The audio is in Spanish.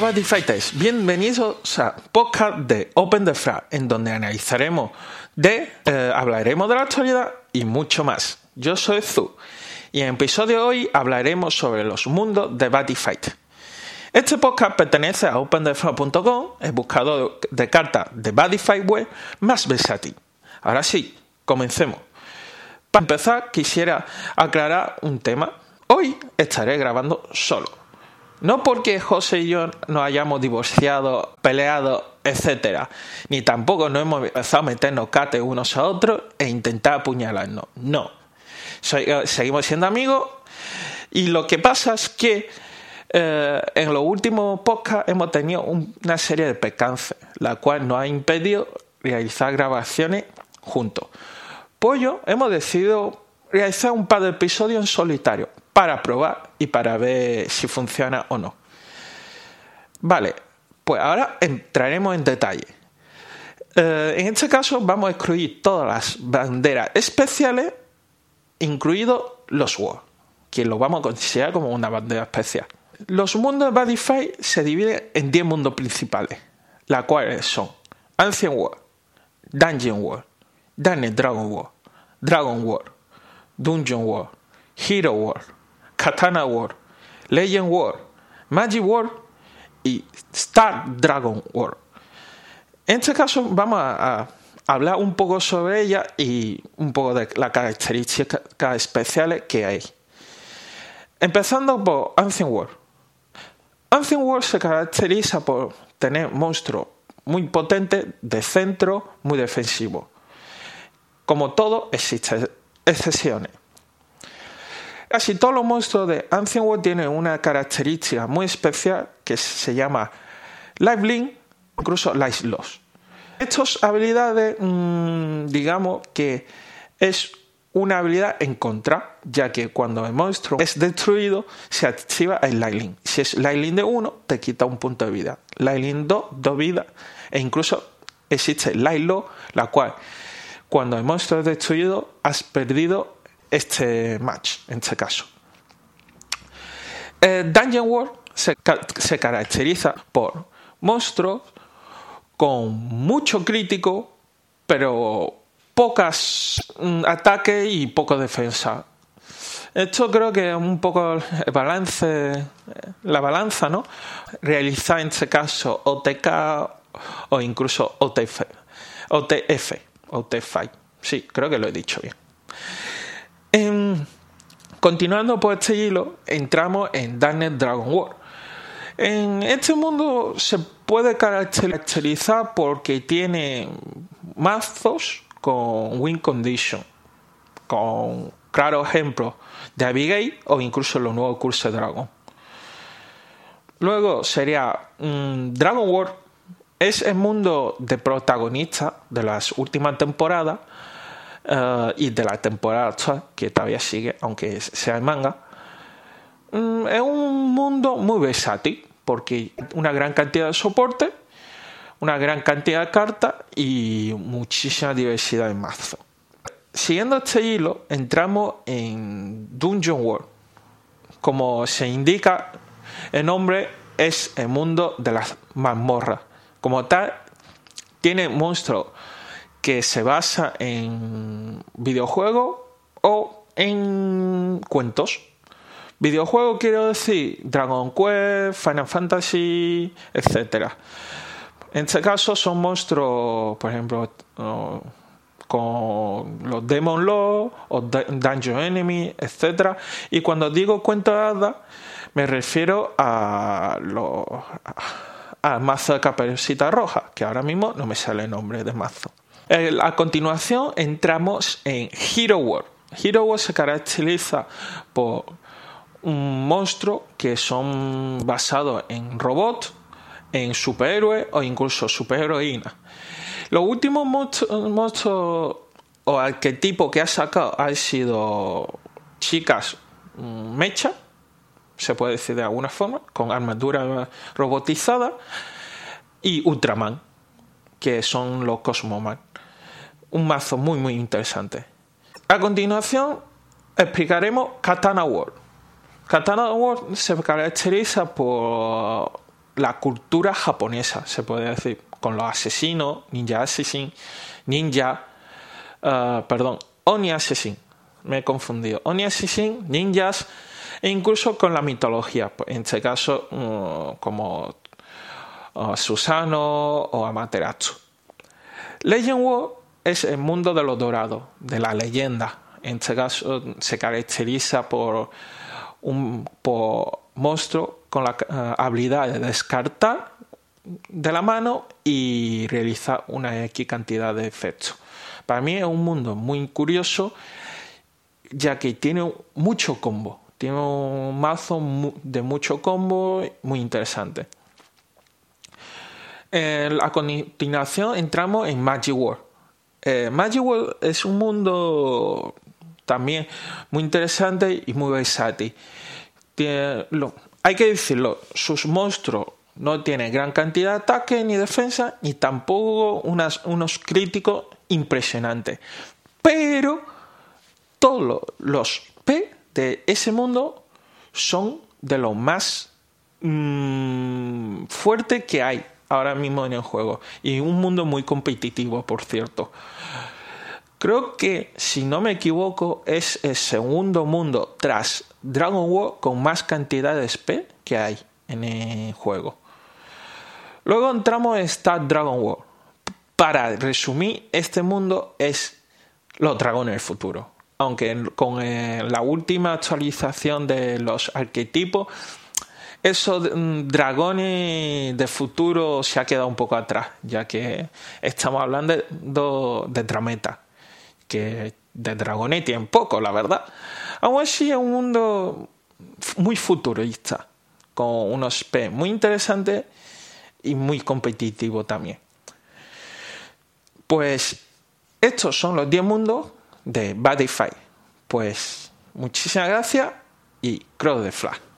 Buddy Fighters, bienvenidos a podcast de Open the Frag, en donde analizaremos de, eh, hablaremos de la actualidad y mucho más. Yo soy Zu y en el episodio de hoy hablaremos sobre los mundos de Buddy Fight. Este podcast pertenece a OpenTheFrag.com, el buscador de cartas de Buddy Fight web más versátil. Ahora sí, comencemos. Para empezar, quisiera aclarar un tema. Hoy estaré grabando solo no porque José y yo nos hayamos divorciado, peleado, etc. Ni tampoco nos hemos empezado a meternos cate unos a otros e intentar apuñalarnos. No. Eh, seguimos siendo amigos y lo que pasa es que eh, en los últimos podcasts hemos tenido una serie de percances, la cual nos ha impedido realizar grabaciones juntos. Pues yo hemos decidido realizar un par de episodios en solitario para probar y para ver si funciona o no. Vale, pues ahora entraremos en detalle. Eh, en este caso vamos a excluir todas las banderas especiales, incluidos los World, que lo vamos a considerar como una bandera especial. Los mundos de Badify se dividen en 10 mundos principales, las cuales son Ancient World, Dungeon World, Daniel Dragon World, Dragon World, Dungeon World, Hero World, Katana World, Legend World, Magic World y Star Dragon World. En este caso vamos a, hablar un poco sobre ella y un poco de las características especiales que hay. Empezando por Ancient World. Ancient World se caracteriza por tener monstruos muy potentes de centro, muy defensivo. Como todo, existen excepciones. Casi todos los monstruos de Ancient World tienen una característica muy especial que se llama Life Link, incluso Life Loss. Estas habilidades, mm, digamos que es una habilidad en contra, ya que cuando el monstruo es destruido, se activa el Light Si es Light de 1, te quita un punto de vida. Light 2, 2 vidas. E incluso existe Light Low, la cual, cuando el monstruo es destruido, has perdido este match, en este caso. Eh, Dungeon World se, caracteriza por monstruos con mucho crítico, pero pocas mm, ataques y poco defensa. Esto creo que es un poco el balance, eh, la balanza, ¿no? Realizar en este caso OTK o incluso OTF, OTF, OTF. Sí, creo que lo he dicho bien. Continuando por este hilo, entramos en Darknet Dragon World. En este mundo se puede caracterizar porque tiene mazos con win condition, con claros ejemplos de Abigail o incluso los nuevos cursos de Dragon. Luego sería mm, Dragon World, es el mundo de protagonistas de las últimas temporadas eh, y de la temporada actual, que todavía sigue, aunque sea en manga, mm, es un mundo muy versátil, porque una gran cantidad de soporte, una gran cantidad de cartas y muchísima diversidad de mazo. Siguiendo este hilo, entramos en Dungeon World. Como se indica, el nombre es el mundo de las mazmorras. Como tal, tiene monstruos que se basa en videojuegos o en cuentos. Videojuego quiero decir Dragon Quest, Final Fantasy, etc. En este caso son monstruos, por ejemplo, con los Demon Law o Dungeon Enemy, etc. Y cuando digo cuentos de hadas, me refiero a los a mazo de caperucita roja, que ahora mismo no me sale el nombre de mazo. Eh, a continuación entramos en Hero World. Hero World se caracteriza por un monstruo que son basados en robots, en superhéroes o incluso superheroínas. Los últimos monstruos o arquetipos que ha sacado han sido chicas mm, mecha, se puede decir de alguna forma, con armadura robotizada, y Ultraman, que son los Cosmoman un mazo muy muy interesante. A continuación explicaremos Katana World. Katana World se caracteriza por la cultura japonesa, se puede decir, con los asesinos, ninja assassin, ninja, uh, perdón, Oni Assassin, me he confundido, Oni Assassin, ninjas, e incluso con la mitología, en este caso uh, como uh, Susano o Amaterasu. Legend War es el mundo de los dorados, de la leyenda. En este caso se caracteriza por un monstruo con la uh, habilidad de descartar de la mano y realizar una X cantidad de efectos. Para mí es un mundo muy curioso ya que tiene mucho combo. Tiene un mazo de mucho combo muy interesante. a continuación entramos en Magic World. Eh, Magic World es un mundo también muy interesante y muy versátil. hay que decirlo, sus monstruos no tienen gran cantidad de ataque ni defensa, ni tampoco unos críticos impresionantes. Pero todos los P de ese mundo son de lo más mm, fuerte que hay ahora mismo en el juego. Y un mundo muy competitivo, por cierto. Creo que, si no me equivoco, es el segundo mundo tras Dragon War con más cantidad de SP que hay en el juego. Luego entramos en Star Dragon War. Para resumir, este mundo es los dragones del futuro. Aunque con eh, la última actualización de los arquetipos, esos mm, dragones de futuro se ha quedado un poco atrás, ya que estamos hablando de, de Drameta, que de dragones tiene poco, la verdad. Aún así es un mundo muy futurista, con unos P muy interesantes y muy competitivo también. Pues estos son los 10 mundos de Badify. Pues muchísimas gracias y Crow de Flash.